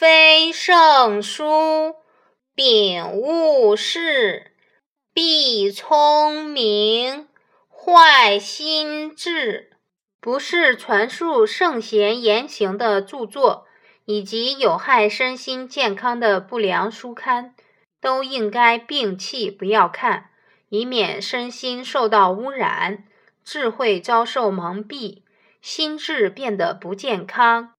非圣书秉物事必聪明坏心智不是传述圣贤言行的著作以及有害身心健康的不良书刊都应该摒弃不要看以免身心受到污染智慧遭受蒙蔽心智变得不健康。